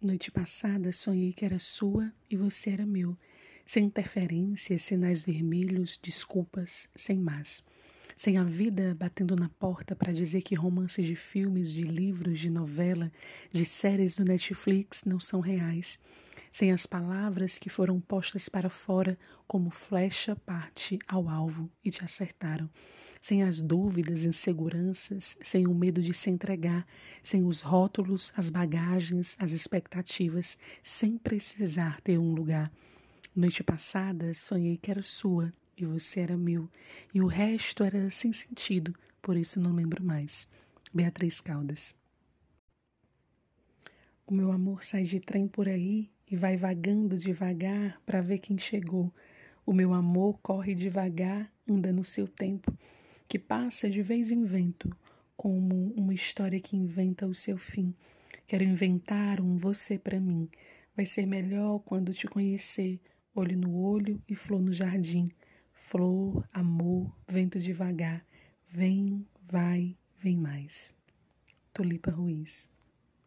Noite passada sonhei que era sua e você era meu, sem interferências, sinais vermelhos, desculpas, sem mais. Sem a vida batendo na porta para dizer que romances de filmes, de livros, de novela, de séries do Netflix não são reais. Sem as palavras que foram postas para fora como flecha parte ao alvo e te acertaram sem as dúvidas, inseguranças, sem o medo de se entregar, sem os rótulos, as bagagens, as expectativas, sem precisar ter um lugar. Noite passada sonhei que era sua e você era meu, e o resto era sem sentido, por isso não lembro mais. Beatriz Caldas. O meu amor sai de trem por aí e vai vagando devagar para ver quem chegou. O meu amor corre devagar, anda no seu tempo que passa de vez em vento, como uma história que inventa o seu fim. Quero inventar um você para mim. Vai ser melhor quando te conhecer, olho no olho e flor no jardim. Flor, amor, vento devagar. Vem, vai, vem mais. Tulipa Ruiz.